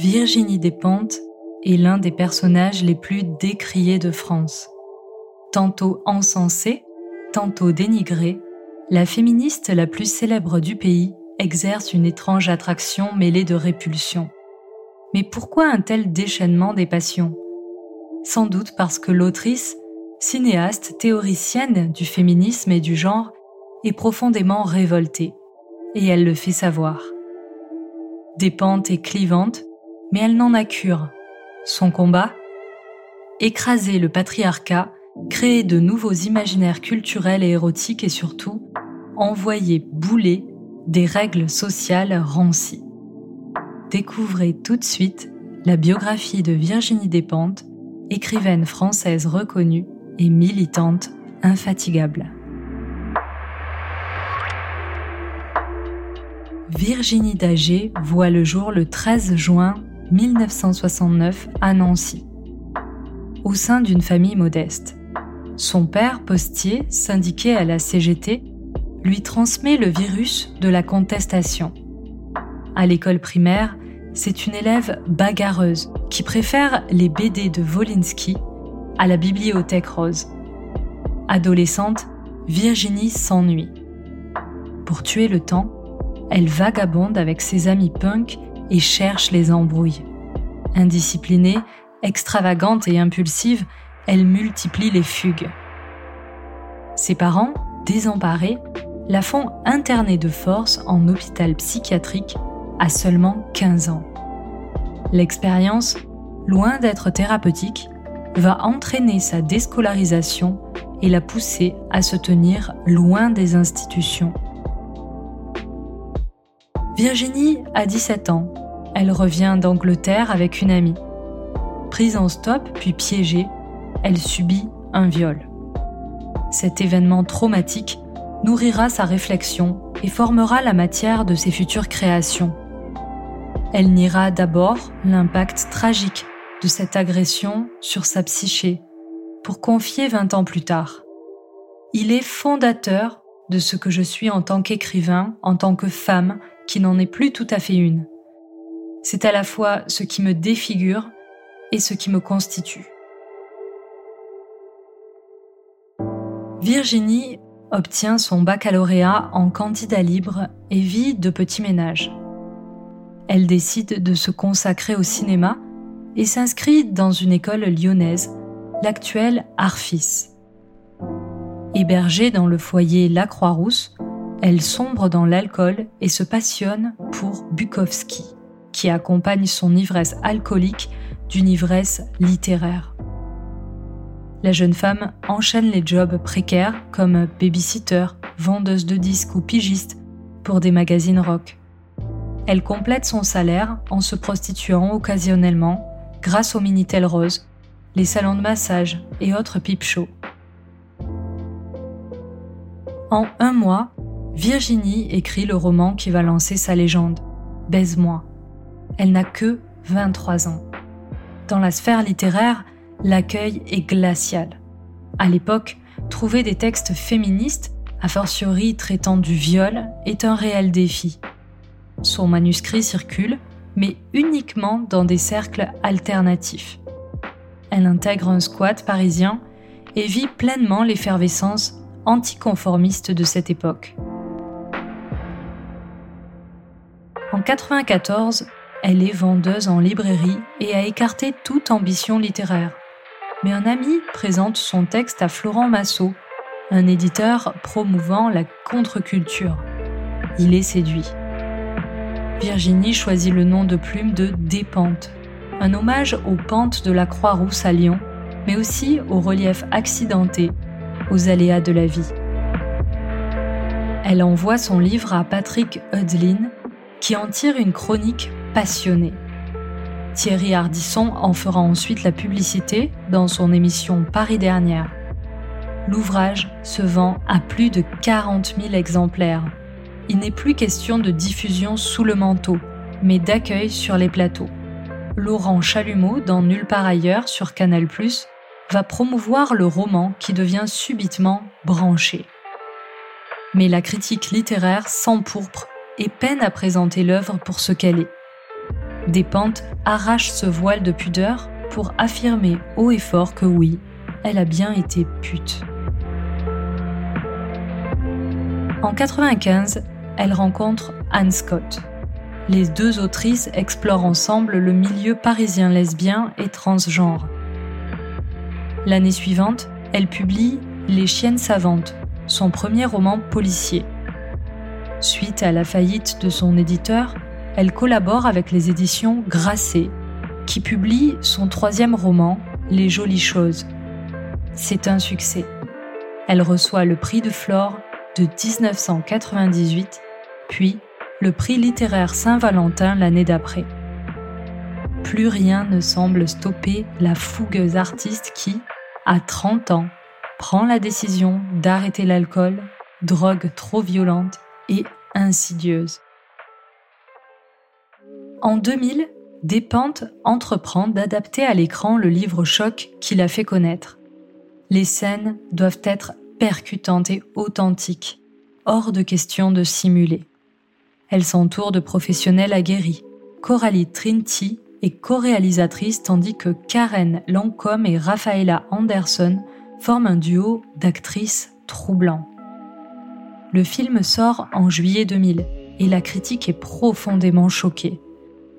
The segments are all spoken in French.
Virginie Despentes est l'un des personnages les plus décriés de France. Tantôt encensée, tantôt dénigrée, la féministe la plus célèbre du pays exerce une étrange attraction mêlée de répulsion. Mais pourquoi un tel déchaînement des passions? Sans doute parce que l'autrice, cinéaste, théoricienne du féminisme et du genre, est profondément révoltée, et elle le fait savoir. Dépente et clivante, mais elle n'en a cure. Son combat? Écraser le patriarcat, créer de nouveaux imaginaires culturels et érotiques et surtout envoyer bouler des règles sociales rancies. Découvrez tout de suite la biographie de Virginie Despentes, écrivaine française reconnue et militante infatigable. Virginie Dager voit le jour le 13 juin 1969 à Nancy, au sein d'une famille modeste. Son père, postier, syndiqué à la CGT, lui transmet le virus de la contestation. À l'école primaire, c'est une élève bagarreuse qui préfère les BD de Wolinski à la bibliothèque rose. Adolescente, Virginie s'ennuie. Pour tuer le temps, elle vagabonde avec ses amis punk et cherche les embrouilles. Indisciplinée, extravagante et impulsive, elle multiplie les fugues. Ses parents, désemparés, la font interner de force en hôpital psychiatrique à seulement 15 ans. L'expérience, loin d'être thérapeutique, va entraîner sa déscolarisation et la pousser à se tenir loin des institutions. Virginie a 17 ans. Elle revient d'Angleterre avec une amie. Prise en stop puis piégée, elle subit un viol. Cet événement traumatique nourrira sa réflexion et formera la matière de ses futures créations. Elle niera d'abord l'impact tragique de cette agression sur sa psyché pour confier 20 ans plus tard. Il est fondateur de ce que je suis en tant qu'écrivain, en tant que femme qui n'en est plus tout à fait une. C'est à la fois ce qui me défigure et ce qui me constitue. Virginie obtient son baccalauréat en candidat libre et vit de petits ménages. Elle décide de se consacrer au cinéma et s'inscrit dans une école lyonnaise, l'actuelle Arfis. Hébergée dans le foyer La Croix-Rousse, elle sombre dans l'alcool et se passionne pour Bukowski, qui accompagne son ivresse alcoolique d'une ivresse littéraire. La jeune femme enchaîne les jobs précaires comme babysitter, vendeuse de disques ou pigiste pour des magazines rock. Elle complète son salaire en se prostituant occasionnellement grâce au Minitel Rose, les salons de massage et autres pipe shows. En un mois, Virginie écrit le roman qui va lancer sa légende, Baise-moi. Elle n'a que 23 ans. Dans la sphère littéraire, l'accueil est glacial. À l'époque, trouver des textes féministes, a fortiori traitant du viol, est un réel défi. Son manuscrit circule, mais uniquement dans des cercles alternatifs. Elle intègre un squat parisien et vit pleinement l'effervescence anticonformiste de cette époque. En 1994, elle est vendeuse en librairie et a écarté toute ambition littéraire. Mais un ami présente son texte à Florent Massot, un éditeur promouvant la contre-culture. Il est séduit. Virginie choisit le nom de plume de Dépente, un hommage aux pentes de la Croix-Rousse à Lyon, mais aussi au relief accidenté, aux aléas de la vie. Elle envoie son livre à Patrick Hudlin, qui en tire une chronique passionné. Thierry Ardisson en fera ensuite la publicité dans son émission Paris Dernière. L'ouvrage se vend à plus de 40 000 exemplaires. Il n'est plus question de diffusion sous le manteau, mais d'accueil sur les plateaux. Laurent Chalumeau, dans Nulle part ailleurs sur Canal+, va promouvoir le roman qui devient subitement branché. Mais la critique littéraire s'empourpre et peine à présenter l'œuvre pour ce qu'elle est. Despentes arrache ce voile de pudeur pour affirmer haut et fort que oui, elle a bien été pute. En 95, elle rencontre Anne Scott. Les deux autrices explorent ensemble le milieu parisien lesbien et transgenre. L'année suivante, elle publie Les chiennes savantes, son premier roman policier. Suite à la faillite de son éditeur, elle collabore avec les éditions Grasset, qui publie son troisième roman, Les Jolies Choses. C'est un succès. Elle reçoit le prix de Flore de 1998, puis le prix littéraire Saint-Valentin l'année d'après. Plus rien ne semble stopper la fougueuse artiste qui, à 30 ans, prend la décision d'arrêter l'alcool, drogue trop violente et insidieuse. En 2000, Despentes entreprend d'adapter à l'écran le livre choc qu'il a fait connaître. Les scènes doivent être percutantes et authentiques, hors de question de simuler. Elle s'entoure de professionnels aguerris. Coralie Trinti est co-réalisatrice tandis que Karen Lancôme et Rafaela Anderson forment un duo d'actrices troublants. Le film sort en juillet 2000 et la critique est profondément choquée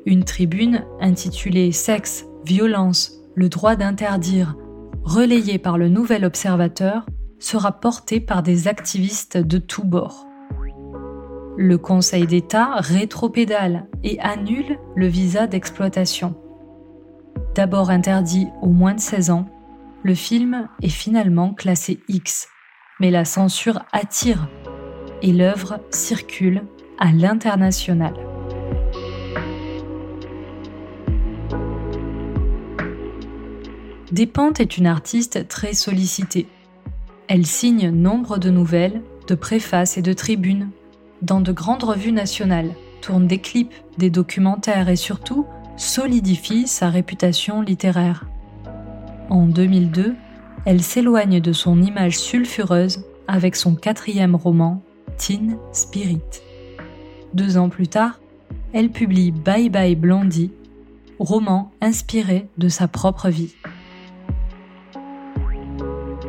une tribune intitulée Sexe, violence, le droit d'interdire, relayée par le Nouvel Observateur, sera portée par des activistes de tous bords. Le Conseil d'État rétropédale et annule le visa d'exploitation. D'abord interdit aux moins de 16 ans, le film est finalement classé X, mais la censure attire et l'œuvre circule à l'international. Despentes est une artiste très sollicitée. Elle signe nombre de nouvelles, de préfaces et de tribunes dans de grandes revues nationales, tourne des clips, des documentaires et surtout solidifie sa réputation littéraire. En 2002, elle s'éloigne de son image sulfureuse avec son quatrième roman, Spirit. Deux ans plus tard, elle publie Bye Bye Blondie, roman inspiré de sa propre vie.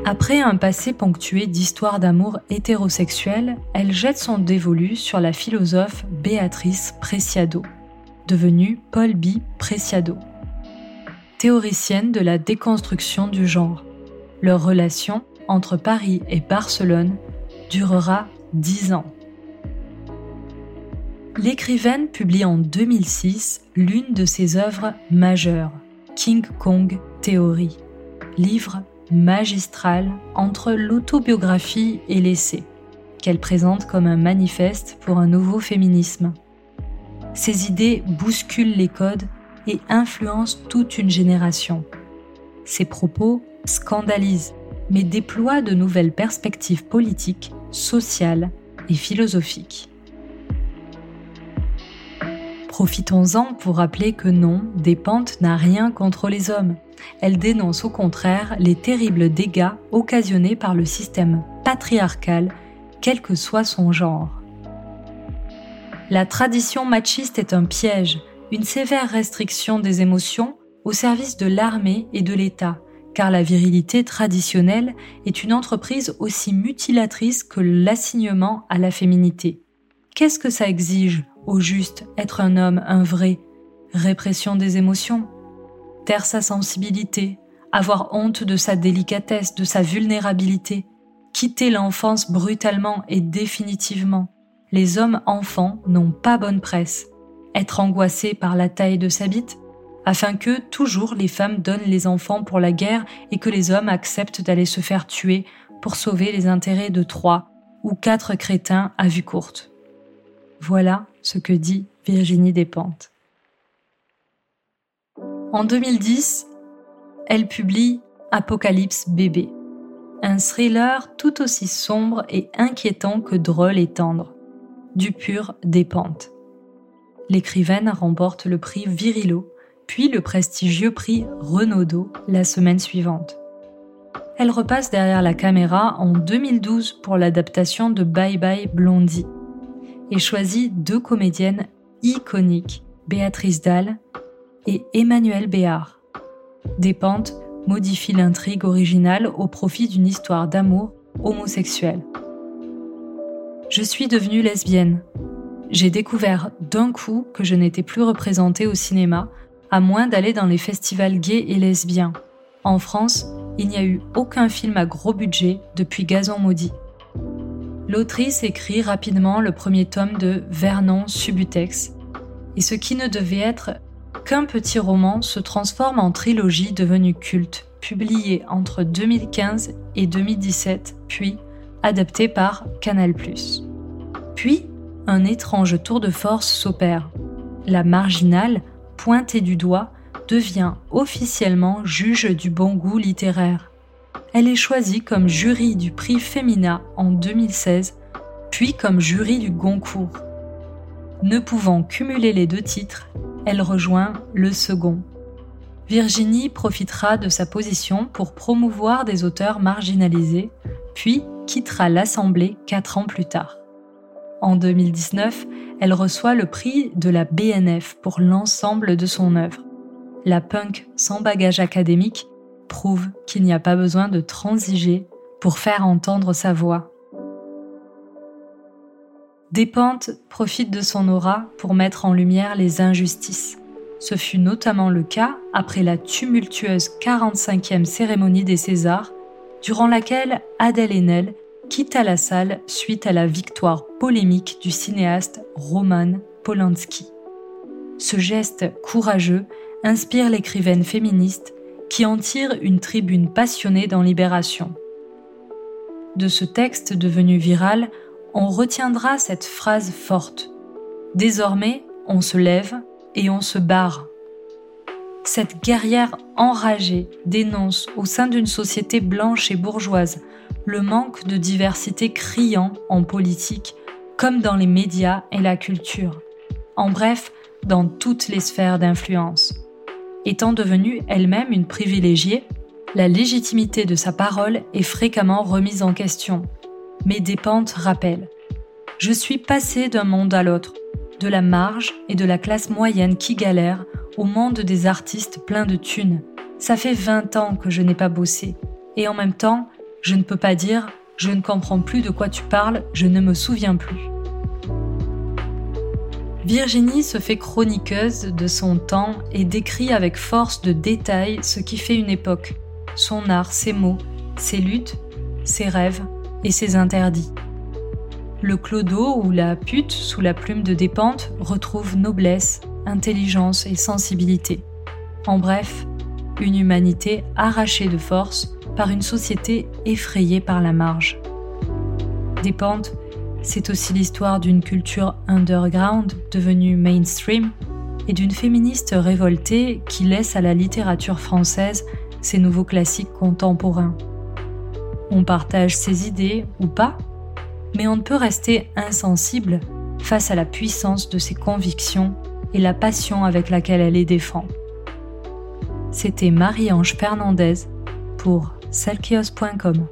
Après un passé ponctué d'histoires d'amour hétérosexuelles, elle jette son dévolu sur la philosophe Béatrice Preciado, devenue Paul B. Preciado. Théoricienne de la déconstruction du genre, leur relation entre Paris et Barcelone durera dix ans. L'écrivaine publie en 2006 l'une de ses œuvres majeures, King Kong Theory, livre magistrale entre l'autobiographie et l'essai, qu'elle présente comme un manifeste pour un nouveau féminisme. Ces idées bousculent les codes et influencent toute une génération. Ses propos scandalisent, mais déploient de nouvelles perspectives politiques, sociales et philosophiques. Profitons-en pour rappeler que non, Despentes n'a rien contre les hommes elle dénonce au contraire les terribles dégâts occasionnés par le système patriarcal, quel que soit son genre. La tradition machiste est un piège, une sévère restriction des émotions au service de l'armée et de l'État, car la virilité traditionnelle est une entreprise aussi mutilatrice que l'assignement à la féminité. Qu'est-ce que ça exige, au juste, être un homme, un vrai? Répression des émotions taire sa sensibilité, avoir honte de sa délicatesse, de sa vulnérabilité, quitter l'enfance brutalement et définitivement. Les hommes enfants n'ont pas bonne presse. Être angoissés par la taille de sa bite, afin que toujours les femmes donnent les enfants pour la guerre et que les hommes acceptent d'aller se faire tuer pour sauver les intérêts de trois ou quatre crétins à vue courte. Voilà ce que dit Virginie Despentes. En 2010, elle publie Apocalypse bébé, un thriller tout aussi sombre et inquiétant que drôle et tendre, du pur dépente. L'écrivaine remporte le prix Virilo, puis le prestigieux prix Renaudot la semaine suivante. Elle repasse derrière la caméra en 2012 pour l'adaptation de Bye Bye Blondie et choisit deux comédiennes iconiques, Béatrice Dalle et Emmanuel Béard. Despentes modifie l'intrigue originale au profit d'une histoire d'amour homosexuel. Je suis devenue lesbienne. J'ai découvert d'un coup que je n'étais plus représentée au cinéma, à moins d'aller dans les festivals gays et lesbiens. En France, il n'y a eu aucun film à gros budget depuis Gazon maudit. L'autrice écrit rapidement le premier tome de Vernon Subutex, et ce qui ne devait être qu'un petit roman se transforme en trilogie devenue culte, publiée entre 2015 et 2017, puis adaptée par Canal+. Puis, un étrange tour de force s'opère. La marginale, pointée du doigt, devient officiellement juge du bon goût littéraire. Elle est choisie comme jury du prix Femina en 2016, puis comme jury du Goncourt. Ne pouvant cumuler les deux titres, elle rejoint le second. Virginie profitera de sa position pour promouvoir des auteurs marginalisés, puis quittera l'Assemblée quatre ans plus tard. En 2019, elle reçoit le prix de la BNF pour l'ensemble de son œuvre. La punk sans bagage académique prouve qu'il n'y a pas besoin de transiger pour faire entendre sa voix. Despentes profite de son aura pour mettre en lumière les injustices. Ce fut notamment le cas après la tumultueuse 45e cérémonie des Césars, durant laquelle Adèle Haenel quitta la salle suite à la victoire polémique du cinéaste Roman Polanski. Ce geste courageux inspire l'écrivaine féministe qui en tire une tribune passionnée dans Libération. De ce texte devenu viral, on retiendra cette phrase forte. Désormais, on se lève et on se barre. Cette guerrière enragée dénonce au sein d'une société blanche et bourgeoise le manque de diversité criant en politique, comme dans les médias et la culture. En bref, dans toutes les sphères d'influence. Étant devenue elle-même une privilégiée, la légitimité de sa parole est fréquemment remise en question, mais Despentes rappelle Je suis passé d'un monde à l'autre, de la marge et de la classe moyenne qui galère au monde des artistes pleins de thunes. Ça fait 20 ans que je n'ai pas bossé. Et en même temps, je ne peux pas dire Je ne comprends plus de quoi tu parles, je ne me souviens plus. Virginie se fait chroniqueuse de son temps et décrit avec force de détails ce qui fait une époque, son art, ses mots, ses luttes, ses rêves, et ses interdits. Le clodo ou la pute sous la plume de Dépente retrouve noblesse, intelligence et sensibilité. En bref, une humanité arrachée de force par une société effrayée par la marge. Dépente, c'est aussi l'histoire d'une culture underground devenue mainstream et d'une féministe révoltée qui laisse à la littérature française ses nouveaux classiques contemporains. On partage ses idées ou pas, mais on ne peut rester insensible face à la puissance de ses convictions et la passion avec laquelle elle les défend. C'était Marie-Ange Fernandez pour salkios.com.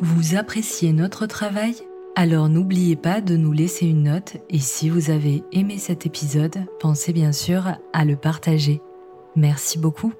Vous appréciez notre travail? Alors n'oubliez pas de nous laisser une note et si vous avez aimé cet épisode, pensez bien sûr à le partager. Merci beaucoup.